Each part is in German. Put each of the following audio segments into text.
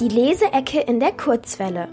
Die Leseecke in der Kurzwelle.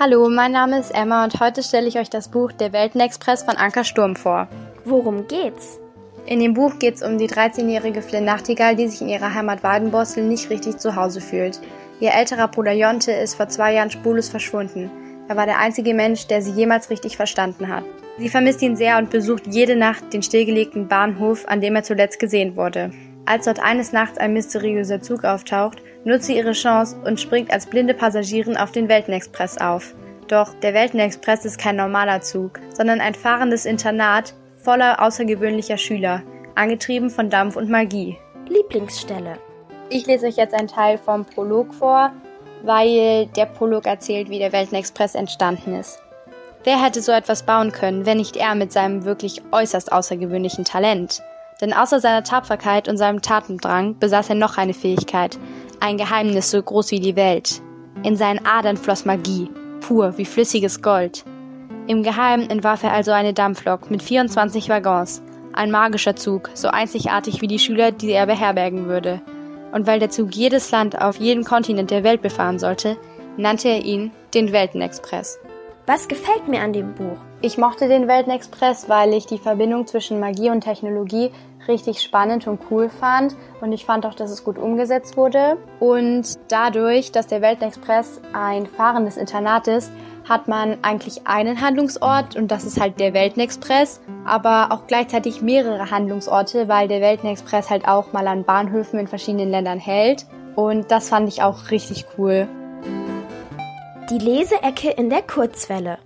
Hallo, mein Name ist Emma und heute stelle ich euch das Buch Der Weltenexpress von Anker Sturm vor. Worum geht's? In dem Buch geht es um die 13-jährige Flynn Nachtigall, die sich in ihrer Heimat Waldenbostel nicht richtig zu Hause fühlt. Ihr älterer Bruder Jonte ist vor zwei Jahren spurlos verschwunden. Er war der einzige Mensch, der sie jemals richtig verstanden hat. Sie vermisst ihn sehr und besucht jede Nacht den stillgelegten Bahnhof, an dem er zuletzt gesehen wurde. Als dort eines Nachts ein mysteriöser Zug auftaucht, nutzt sie ihre Chance und springt als blinde Passagierin auf den Weltenexpress auf. Doch der Weltenexpress ist kein normaler Zug, sondern ein fahrendes Internat voller außergewöhnlicher Schüler, angetrieben von Dampf und Magie. Lieblingsstelle. Ich lese euch jetzt einen Teil vom Prolog vor, weil der Prolog erzählt, wie der Weltenexpress entstanden ist. Wer hätte so etwas bauen können, wenn nicht er mit seinem wirklich äußerst außergewöhnlichen Talent? Denn außer seiner Tapferkeit und seinem Tatendrang besaß er noch eine Fähigkeit, ein Geheimnis so groß wie die Welt. In seinen Adern floss Magie, pur wie flüssiges Gold. Im Geheimen entwarf er also eine Dampflok mit 24 Waggons, ein magischer Zug, so einzigartig wie die Schüler, die er beherbergen würde. Und weil der Zug jedes Land auf jedem Kontinent der Welt befahren sollte, nannte er ihn den Weltenexpress. Was gefällt mir an dem Buch? Ich mochte den Weltenexpress, weil ich die Verbindung zwischen Magie und Technologie richtig spannend und cool fand und ich fand auch, dass es gut umgesetzt wurde. Und dadurch, dass der Weltenexpress ein fahrendes Internat ist, hat man eigentlich einen Handlungsort und das ist halt der Weltenexpress, aber auch gleichzeitig mehrere Handlungsorte, weil der Weltenexpress halt auch mal an Bahnhöfen in verschiedenen Ländern hält und das fand ich auch richtig cool. Die Leseecke in der Kurzwelle.